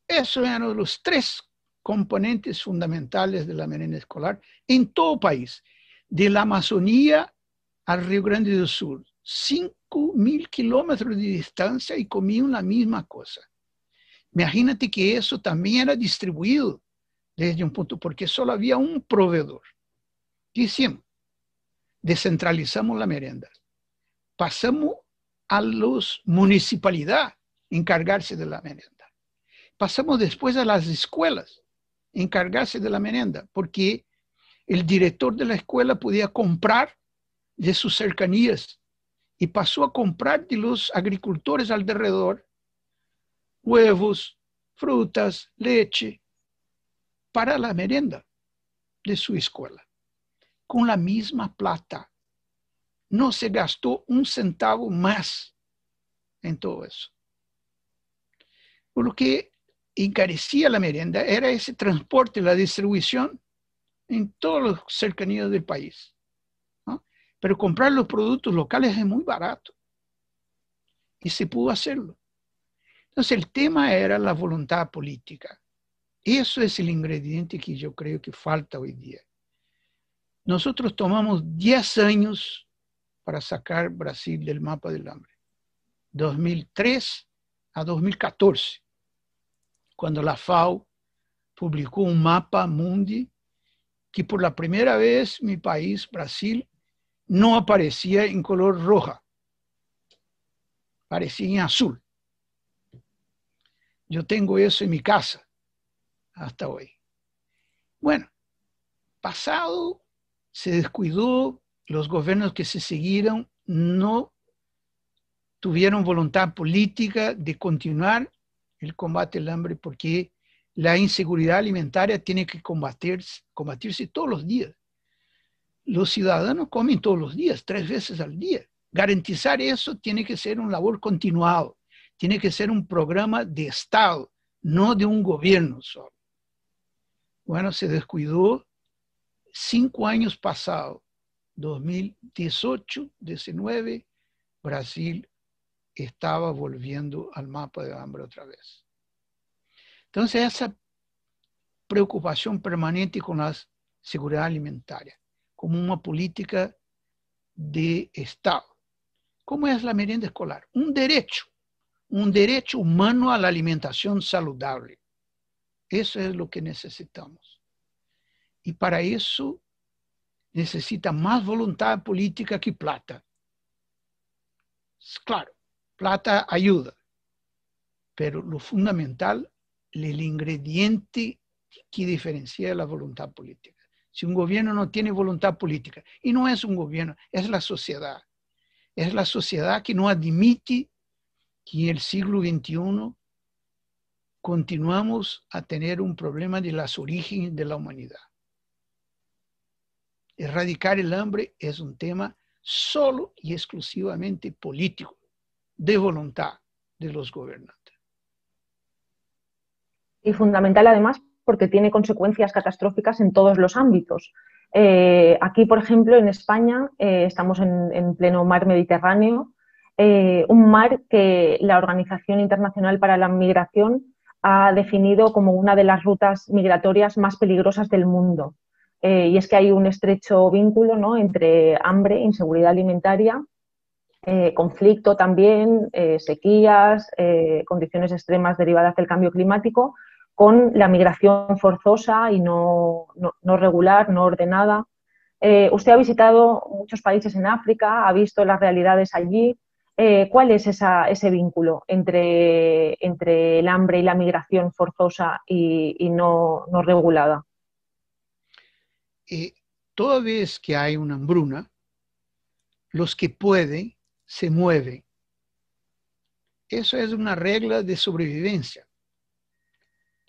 Esos eran los tres componentes fundamentales de la merenda escolar en todo el país, de la Amazonía al Río Grande do Sur. Cinco mil kilómetros de distancia y comían la misma cosa. Imagínate que eso también era distribuido desde un punto, porque solo había un proveedor. ¿Qué? Descentralizamos la merenda. Pasamos a las municipalidades encargarse de la merenda. Pasamos después a las escuelas encargarse de la merienda, porque el director de la escuela podía comprar de sus cercanías y pasó a comprar de los agricultores alrededor huevos, frutas, leche para la merienda de su escuela, con la misma plata. No se gastó un centavo más en todo eso. Lo que encarecía la merienda era ese transporte, la distribución en todas las cercanías del país. Pero comprar los productos locales es muy barato. Y se pudo hacerlo. Entonces el tema era la voluntad política. Eso es el ingrediente que yo creo que falta hoy día. Nosotros tomamos 10 años para sacar Brasil del mapa del hambre. 2003 a 2014 cuando la FAO publicó un mapa mundi que por la primera vez mi país, Brasil, no aparecía en color roja, parecía en azul. Yo tengo eso en mi casa hasta hoy. Bueno, pasado se descuidó, los gobiernos que se siguieron no tuvieron voluntad política de continuar el combate al hambre porque la inseguridad alimentaria tiene que combatirse, combatirse todos los días. Los ciudadanos comen todos los días, tres veces al día. Garantizar eso tiene que ser un labor continuado, tiene que ser un programa de Estado, no de un gobierno solo. Bueno, se descuidó cinco años pasados, 2018, 19, Brasil estaba volviendo al mapa de hambre otra vez. Entonces, esa preocupación permanente con la seguridad alimentaria, como una política de Estado. ¿Cómo es la merienda escolar? Un derecho, un derecho humano a la alimentación saludable. Eso es lo que necesitamos. Y para eso necesita más voluntad política que plata. Claro, plata ayuda, pero lo fundamental, el ingrediente que diferencia la voluntad política. Si un gobierno no tiene voluntad política, y no es un gobierno, es la sociedad, es la sociedad que no admite que en el siglo XXI continuamos a tener un problema de las orígenes de la humanidad. Erradicar el hambre es un tema solo y exclusivamente político, de voluntad de los gobernantes. Y fundamental además porque tiene consecuencias catastróficas en todos los ámbitos. Eh, aquí, por ejemplo, en España eh, estamos en, pleno mar Mediterráneo, eh, un mar que la Organización Internacional para la Migración ha definido como una de las rutas migratorias más peligrosas del mundo. y es que hay un estrecho vínculo ¿no? entre hambre, inseguridad alimentaria, conflicto también, sequías, condiciones extremas derivadas del cambio climático con la migración forzosa y no, regular, no ordenada. Eh, usted ha visitado muchos países en África, ha visto las realidades allí. Eh, ¿Cuál es ese vínculo entre, entre, el hambre y la migración forzosa y, no, regulada? Eh, toda vez que hay una hambruna, los que pueden se mueven. Eso es una regla de sobrevivencia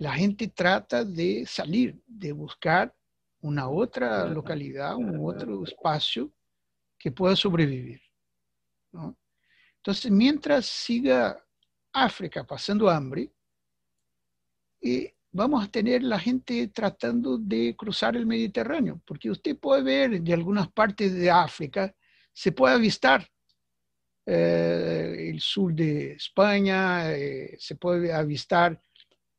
la gente trata de salir, de buscar una otra localidad, un otro espacio que pueda sobrevivir. Entonces, mientras siga África pasando hambre, eh, vamos a tener la gente tratando de cruzar el Mediterráneo, porque usted puede ver de algunas partes de África, se puede avistar eh, el sur de España, eh, se puede avistar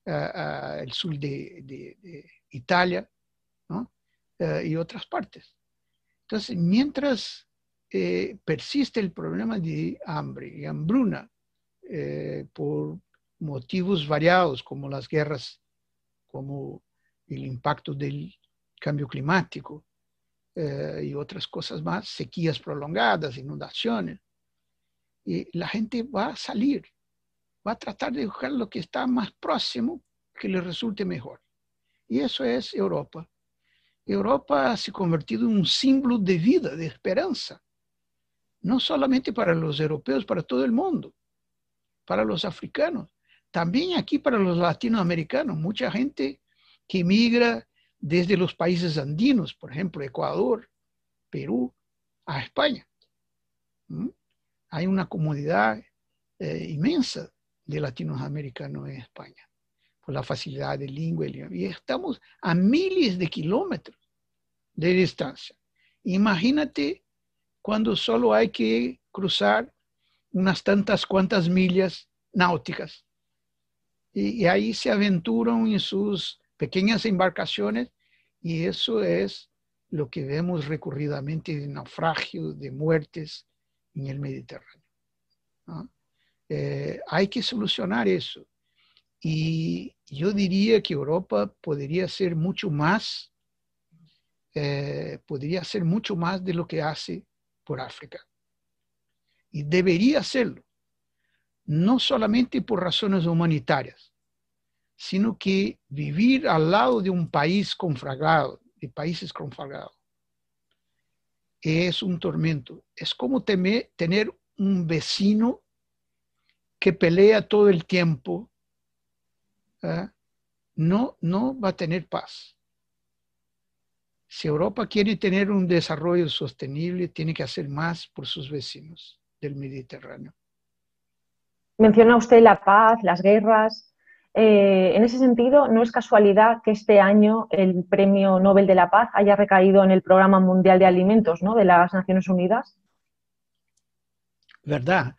el sur de, Italia eh, y otras partes. Entonces, mientras eh, persiste el problema de hambre y hambruna eh, por motivos variados como las guerras, como el impacto del cambio climático y otras cosas más, sequías prolongadas, inundaciones, y la gente va a salir va a tratar de buscar lo que está más próximo que le resulte mejor. Y eso es Europa. Europa se ha convertido en un símbolo de vida, de esperanza, no solamente para los europeos, para todo el mundo, para los africanos, también aquí para los latinoamericanos. Mucha gente que migra desde los países andinos, por ejemplo, Ecuador, Perú, a España. Hay una comunidad eh, inmensa de latinoamericanos en España, por la facilidad de lengua. Y estamos a miles de kilómetros de distancia. Imagínate cuando solo hay que cruzar unas tantas cuantas millas náuticas. Y, ahí se aventuran en sus pequeñas embarcaciones y eso es lo que vemos recurridamente de naufragios, de muertes en el Mediterráneo. Eh, hay que solucionar eso. Y yo diría que Europa podría hacer mucho más, eh, podría hacer mucho más de lo que hace por África. Y debería hacerlo, no solamente por razones humanitarias, sino que vivir al lado de un país conflagrado, de países conflagrados, es un tormento. Es como tener un vecino que pelea todo el tiempo, no, no va a tener paz. Si Europa quiere tener un desarrollo sostenible, tiene que hacer más por sus vecinos del Mediterráneo. Menciona usted la paz, las guerras. Eh, en ese sentido, no es casualidad que este año el Premio Nobel de la Paz haya recaído en el Programa Mundial de Alimentos ¿no? de las Naciones Unidas. ¿Verdad?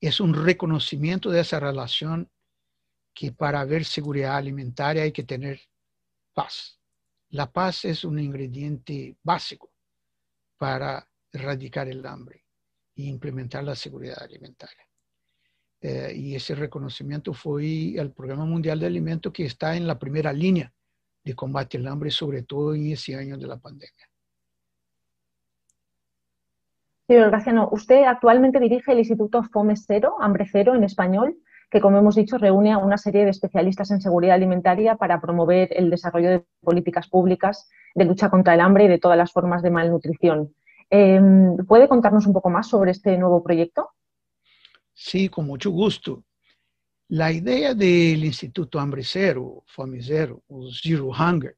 es un reconocimiento de esa relación que para haber seguridad alimentaria hay que tener paz. La paz es un ingrediente básico para erradicar el hambre e implementar la seguridad alimentaria. Eh, y ese reconocimiento fue el Programa Mundial de Alimentos que está en la primera línea de combate al hambre, sobre todo en ese año de la pandemia. Señor Graciano, usted actualmente dirige el Instituto FOME Cero, Hambre Cero en español, que como hemos dicho reúne a una serie de especialistas en seguridad alimentaria para promover el desarrollo de políticas públicas de lucha contra el hambre y de todas las formas de malnutrición. Em, ¿Puede contarnos un poco más sobre este nuevo proyecto? Sí, con mucho gusto. La idea del Instituto Hambre Cero, Fome Cero, o Zero Hunger,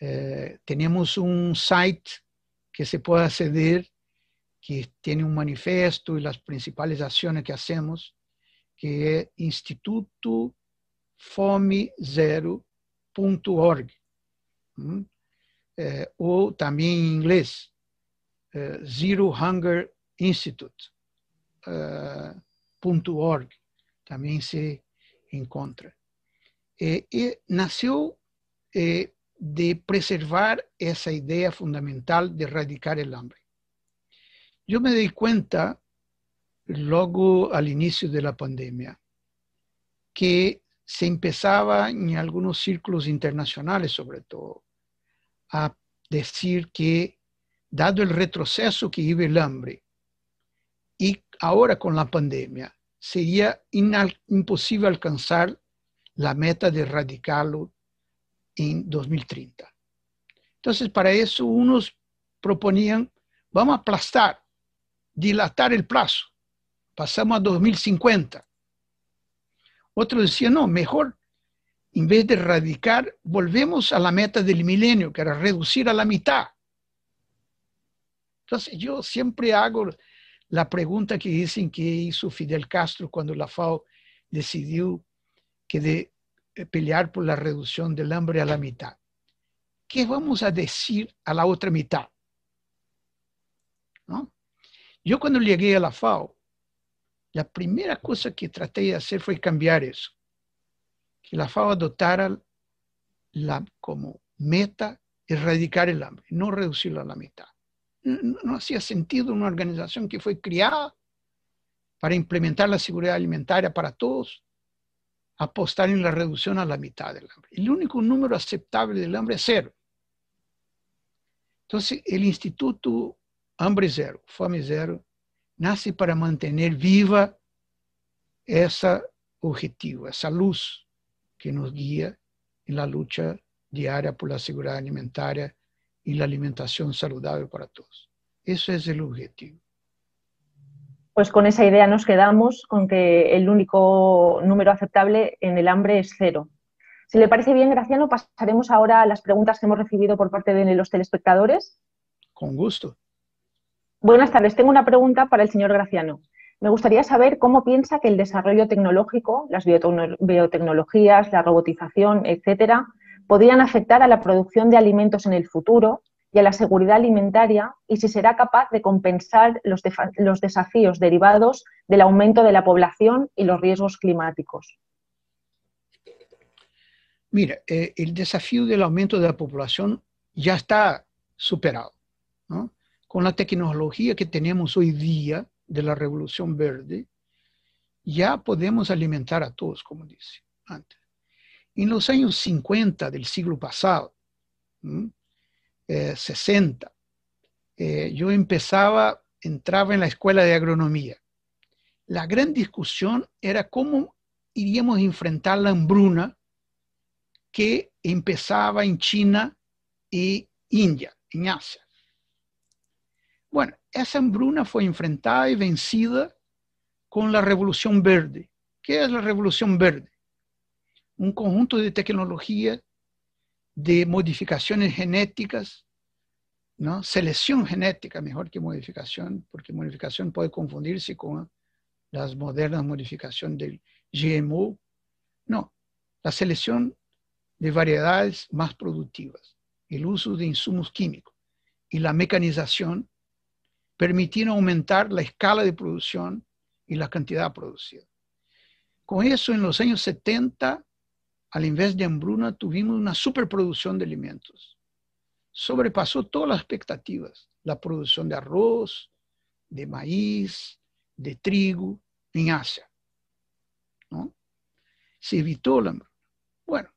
eh, tenemos un site que se puede acceder, que tiene un manifiesto y las principales acciones que hacemos, que es institutofomezero.org, eh, o también en inglés, eh, Zero Hunger Institute.org también se encuentra. Eh, y nació eh, de preservar esa idea fundamental de erradicar el hambre. Yo me di cuenta, luego al inicio de la pandemia, que se empezaba en algunos círculos internacionales, sobre todo, a decir que, dado el retroceso que vive el hambre, y ahora con la pandemia, sería imposible alcanzar la meta de erradicarlo en 2030. Entonces, para eso unos proponían, vamos a aplastar, dilatar el plazo, pasamos a 2050. Otros decían, no, mejor, en vez de erradicar, volvemos a la meta del milenio, que era reducir a la mitad. Entonces, yo siempre hago la pregunta que dicen que hizo Fidel Castro cuando la FAO decidió que de eh, pelear por la reducción del hambre a la mitad. ¿Qué vamos a decir a la otra mitad? Yo cuando llegué a la FAO, la primera cosa que traté de hacer fue cambiar eso. Que la FAO adoptara la, como meta erradicar el hambre, no reducirlo a la mitad no, hacía sentido una organización que fue criada para implementar la seguridad alimentaria para todos, apostar en la reducción a la mitad del hambre. El único número aceptable del hambre es cero. Entonces, el Instituto Hambre Cero, Fome Cero, nace para mantener viva ese objetivo, esa luz que nos guía en la lucha diaria por la seguridad alimentaria y la alimentación saludable para todos. Eso es el objetivo. Pues con esa idea nos quedamos, con que el único número aceptable en el hambre es cero. Si le parece bien, Graciano, pasaremos ahora a las preguntas que hemos recibido por parte de los telespectadores. Con gusto. Buenas tardes. Tengo una pregunta para el señor Graciano. Me gustaría saber cómo piensa que el desarrollo tecnológico, las biotecnologías, la robotización, etcétera, podrían afectar a la producción de alimentos en el futuro y a la seguridad alimentaria y si será capaz de compensar los, desafíos derivados del aumento de la población y los riesgos climáticos. Mira, eh, el desafío del aumento de la población ya está superado. Con la tecnología que tenemos hoy día de la revolución verde, ya podemos alimentar a todos, como dice antes. En los años 50 del siglo pasado, 60, eh, eh, yo empezaba, entraba en la escuela de agronomía. La gran discusión era cómo iríamos a enfrentar la hambruna que empezaba en China y India, en Asia. Bueno, esa hambruna fue enfrentada y vencida con la revolución verde. ¿Qué es la revolución verde? un conjunto de tecnología de modificaciones genéticas, ¿no? selección genética mejor que modificación, porque modificación puede confundirse con las modernas modificaciones del GMO. No, la selección de variedades más productivas, el uso de insumos químicos y la mecanización permitieron aumentar la escala de producción y la cantidad producida. Con eso, en los años 70, al invés de hambruna, tuvimos una superproducción de alimentos. sobrepasó todas las expectativas. La producción de arroz, de maíz, de trigo en Asia. ¿no? Se evitó la... Bueno,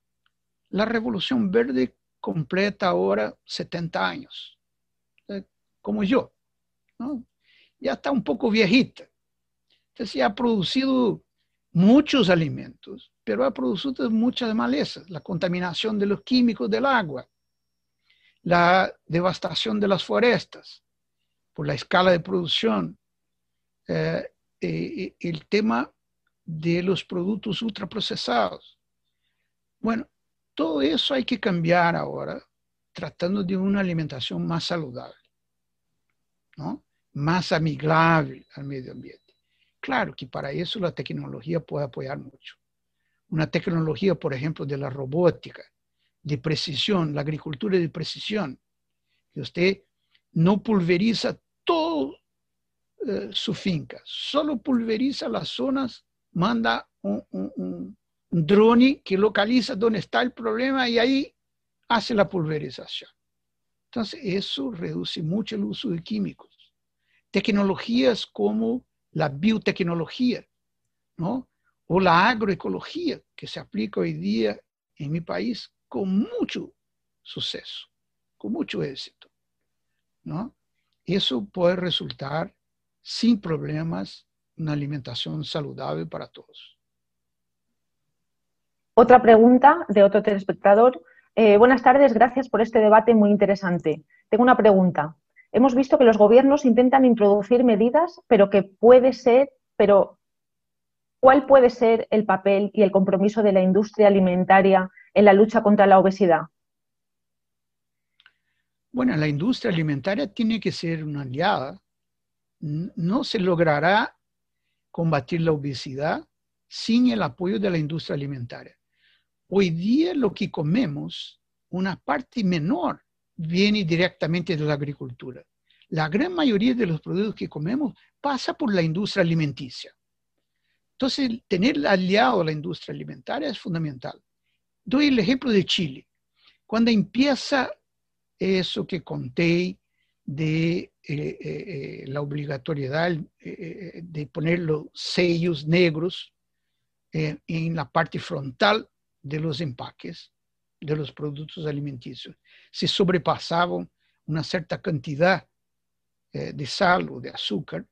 la revolución verde completa ahora 70 años, eh, como yo. ¿No? Ya está un poco viejita. Entonces ha producido muchos alimentos, pero ha producido muchas malezas, la contaminación de los químicos del agua, la devastación de las forestas por la escala de producción, eh, eh, el tema de los productos ultraprocesados. Bueno, todo eso hay que cambiar ahora, tratando de una alimentación más saludable, ¿no? Más amigable al medio ambiente. Claro que para eso la tecnología puede apoyar mucho. Una tecnología, por ejemplo, de la robótica, de precisión, la agricultura de precisión, que usted no pulveriza todo eh, su finca, solo pulveriza las zonas, manda un, un, drone que localiza dónde está el problema y ahí hace la pulverización. Entonces, eso reduce mucho el uso de químicos. Tecnologías como la biotecnología, ¿no? O la agroecología, que se aplica hoy día en mi país con mucho suceso, con mucho éxito, ¿no? Eso puede resultar sin problemas una alimentación saludable para todos. Otra pregunta de otro telespectador. Eh, buenas tardes, gracias por este debate muy interesante. Tengo una pregunta. Hemos visto que los gobiernos intentan introducir medidas, pero que puede ser, pero ¿cuál puede ser el papel y el compromiso de la industria alimentaria en la lucha contra la obesidad? Bueno, la industria alimentaria tiene que ser una aliada. No se logrará combatir la obesidad sin el apoyo de la industria alimentaria. Hoy día lo que comemos, una parte menor viene directamente de la agricultura. La gran mayoría de los productos que comemos pasa por la industria alimenticia. Entonces, tener aliado a la industria alimentaria es fundamental. Doy el ejemplo de Chile. Cuando empieza eso que conté de eh, eh, eh, la obligatoriedad de poner los sellos negros en la parte frontal de los empaques de los productos alimenticios. Si sobrepasaban una cierta cantidad de sal o de azúcar,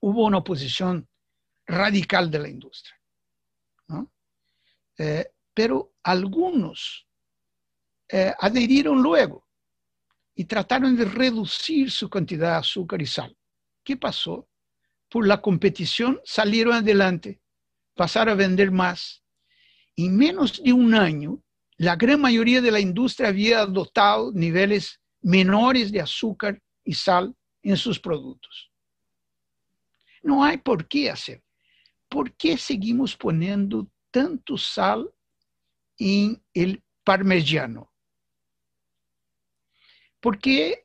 hubo una oposición radical de la industria. pero algunos adherieron luego y trataron de reducir su cantidad de azúcar y sal. ¿Qué pasó? Por la competición salieron adelante, pasaron a vender más. En menos de un año, la gran mayoría de la industria había adoptado niveles menores de azúcar y sal en sus productos. No hay por qué hacer. ¿Por qué seguimos poniendo tanto sal en el parmesano? porque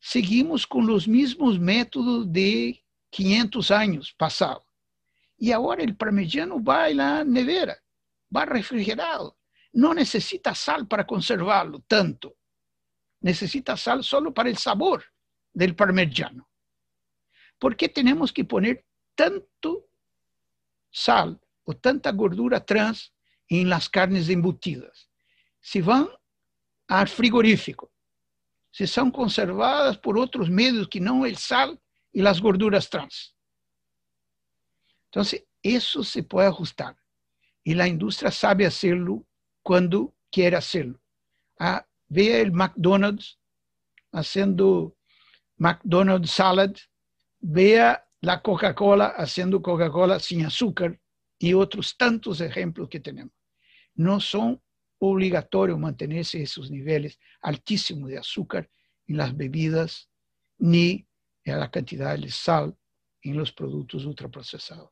seguimos con los mismos métodos de 500 años pasados. Y ahora el parmigiano va a la nevera, va refrigerado. No necesita sal para conservarlo tanto. Necesita sal solo para el sabor del parmigiano. ¿Por qué tenemos que poner tanto sal o tanta gordura trans en las carnes embutidas? Si van al frigorífico se son conservadas por otros medios que no el sal y las gorduras trans. Entonces, eso se puede ajustar. Y la industria sabe hacerlo cuando quiere hacerlo. Ah, vea el McDonald's haciendo McDonald's salad, vea la Coca-Cola haciendo Coca-Cola sin azúcar y otros tantos ejemplos que tenemos. No son obligatorio mantenerse esos niveles altísimos de azúcar en las bebidas ni en la cantidad de sal en los productos ultraprocesados.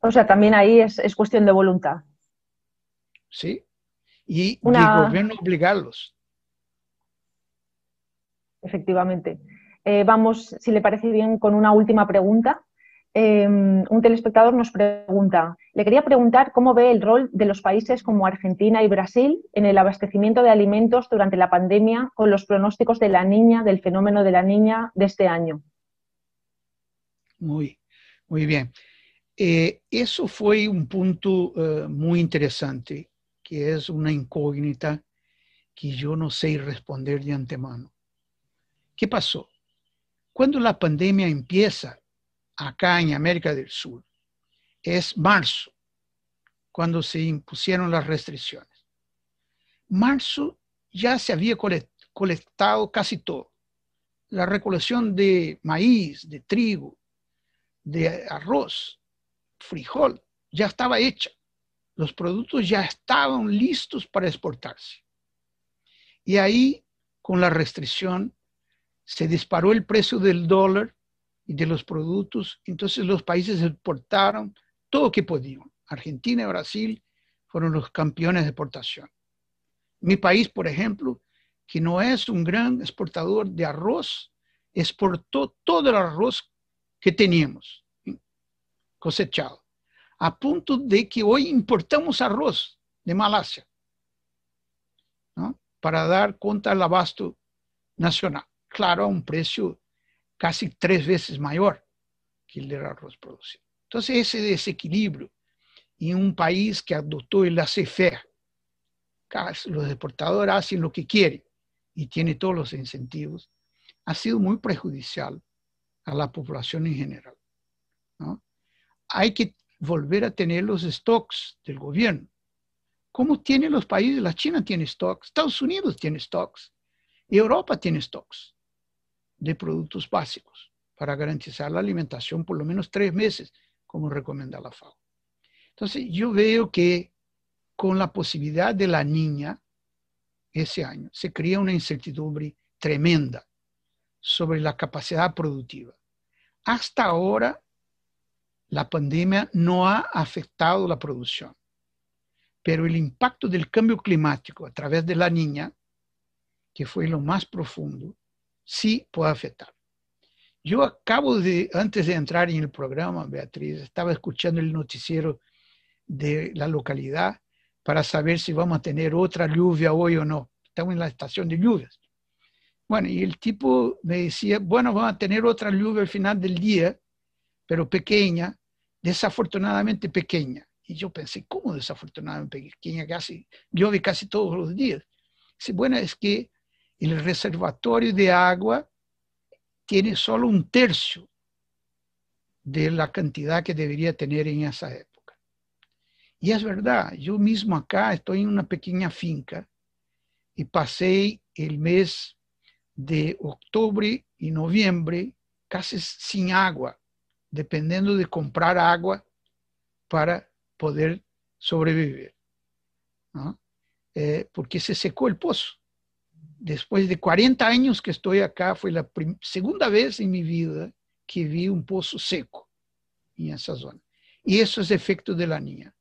O sea, también ahí es, cuestión de voluntad. Sí, y Una... gobierno obligarlos. Efectivamente. Eh, vamos, si le parece bien, con una última pregunta. em, un telespectador nos pregunta, le quería preguntar cómo ve el rol de los países como Argentina y Brasil en el abastecimiento de alimentos durante la pandemia con los pronósticos de la niña, del fenómeno de la niña de este año. Muy, muy bien. Eh, eso fue un punto eh, muy interesante, que es una incógnita que yo no sé responder de antemano. ¿Qué pasó? Cuando la pandemia empieza acá en América del Sur, es marzo, cuando se impusieron las restricciones. Marzo ya se había colectado casi todo. La recolección de maíz, de trigo, de arroz, frijol, ya estaba hecha. Los productos ya estaban listos para exportarse. Y ahí, con la restricción, se disparó el precio del dólar y de los productos. Entonces los países exportaron todo lo que podían. Argentina y Brasil fueron los campeones de exportación. Mi país, por ejemplo, que no es un gran exportador de arroz, exportó todo el arroz que teníamos cosechado, a punto de que hoy importamos arroz de Malasia para dar cuenta del abasto nacional. Claro, a un precio casi tres veces mayor que el del arroz producido. Entonces, ese desequilibrio en un país que adoptó el laissez-faire, los exportadores hacen lo que quieren y tiene todos los incentivos, ha sido muy perjudicial a la población en general. Hay que volver a tener los stocks del gobierno. ¿Cómo tienen los países? La China tiene stocks, Estados Unidos tiene stocks, Europa tiene stocks de productos básicos para garantizar la alimentación por lo menos tres meses, como recomienda la FAO. Entonces, yo veo que con la posibilidad de la niña ese año se crea una incertidumbre tremenda sobre la capacidad productiva. Hasta ahora, la pandemia no ha afectado la producción pero el impacto del cambio climático a través de la niña, que fue lo más profundo, sí puede afectar. Yo acabo de, antes de entrar en el programa, Beatriz, estaba escuchando el noticiero de la localidad para saber si vamos a tener otra lluvia hoy o no. Estamos en la estación de lluvias. Bueno, y el tipo me decía, bueno, vamos a tener otra lluvia al final del día, pero pequeña, desafortunadamente pequeña. Y yo pensé, ¿cómo desafortunadamente pequeña? Casi, llueve casi todos los días. Dice, bueno, es que el reservatorio de agua tiene solo un tercio de la cantidad que debería tener en esa época. Y es verdad, yo mismo acá estoy en una pequeña finca y pasé el mes de octubre y noviembre casi sin agua, dependiendo de comprar agua para poder sobrevivir, eh, porque se secó el pozo. Después de 40 años que estoy acá, fue la segunda vez en mi vida que vi un pozo seco en esa zona. Y eso es efecto de la niña.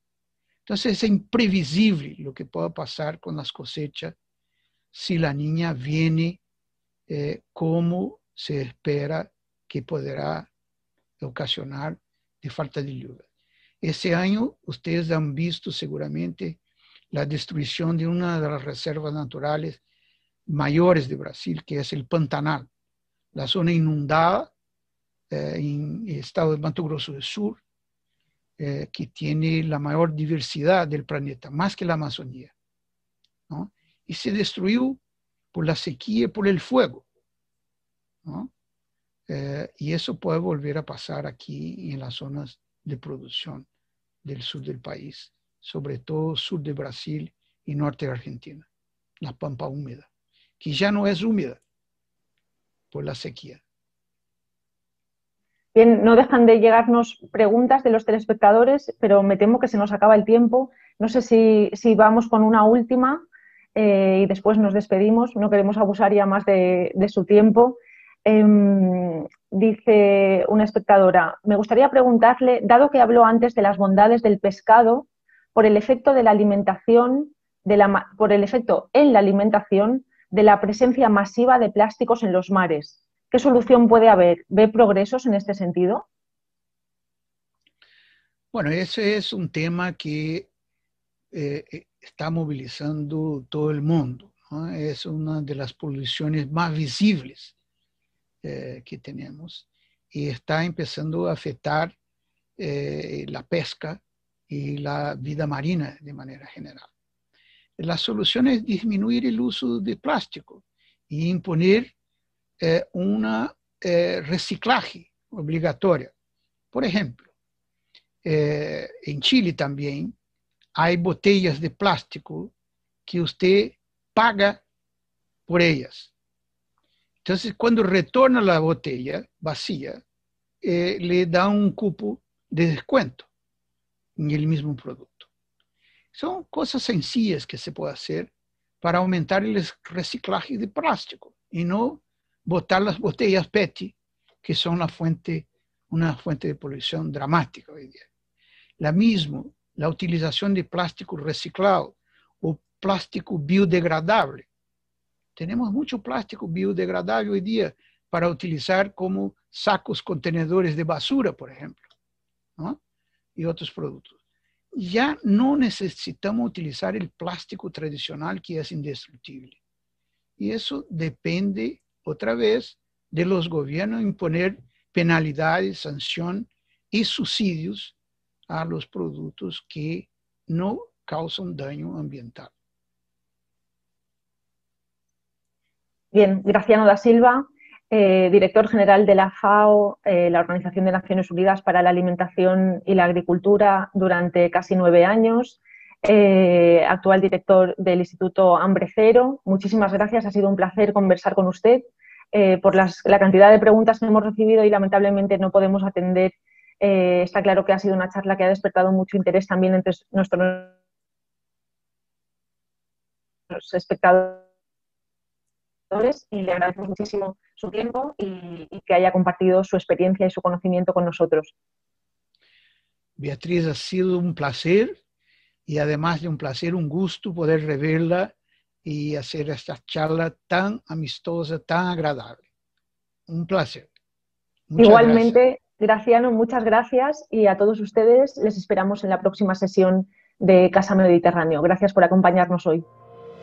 Entonces es imprevisible lo que pueda pasar con las cosechas si la niña viene eh, como se espera que podrá ocasionar de falta de lluvia. Ese año ustedes han visto seguramente la destrucción de una de las reservas naturales mayores de Brasil, que es el Pantanal, la zona inundada eh, en el estado de Mato Grosso del Sur, eh, que tiene la mayor diversidad del planeta, más que la Amazonía. Y se destruyó por la sequía y por el fuego. Eh, y eso puede volver a pasar aquí en las zonas de producción del sur del país, sobre todo sur de Brasil y norte de Argentina, la pampa húmeda, que ya no es húmeda por la sequía. Bien, no dejan de llegarnos preguntas de los telespectadores, pero me temo que se nos acaba el tiempo. No sé si, vamos con una última eh, y después nos despedimos. No queremos abusar ya más de, su tiempo. Em, dice una espectadora, me gustaría preguntarle, dado que habló antes de las bondades del pescado, por el efecto de la alimentación, de la, por el efecto en la alimentación de la presencia masiva de plásticos en los mares. ¿Qué solución puede haber? ¿Ve progresos en este sentido? Bueno, ese es un tema que eh, eh, está movilizando todo el mundo. Es una de las poluciones más visibles eh, que tenemos y está empezando a afectar la pesca y la vida marina de manera general. La solución es disminuir el uso de plástico y imponer un reciclaje obligatorio. Por ejemplo, en Chile también hay botellas de plástico que usted paga por ellas. Entonces, cuando retorna la botella vacía, eh, le da un cupo de descuento en el mismo producto. Son cosas sencillas que se puede hacer para aumentar el reciclaje de plástico y no botar las botellas PET, que son la fuente, una fuente de polución dramática hoy día. La misma la utilización de plástico reciclado o plástico biodegradable. Tenemos mucho plástico biodegradable hoy día para utilizar como sacos contenedores de basura, por ejemplo, y otros productos. Ya no necesitamos utilizar el plástico tradicional que es indestructible. Y eso depende, otra vez, de los gobiernos imponer penalidades, sanción y subsidios a los productos que no causan daño ambiental. Bien, Graciano da Silva, eh, director general de la FAO, eh, la Organización de Naciones Unidas para la Alimentación y la Agricultura, durante casi nueve años, eh, actual director del Instituto Hambre Cero. Muchísimas gracias, ha sido un placer conversar con usted. por la cantidad de preguntas que hemos recibido y lamentablemente no podemos atender está claro que ha sido una charla que ha despertado mucho interés también entre nuestros espectadores y le agradecemos muchísimo su tiempo y, que haya compartido su experiencia y su conocimiento con nosotros. Beatriz, ha sido un placer y además de un placer, un gusto poder reverla y hacer esta charla tan amistosa, tan agradable. Un placer. Igualmente, Graciano, muchas gracias y a todos ustedes les esperamos en la próxima sesión de Casa Mediterráneo. Gracias por acompañarnos hoy.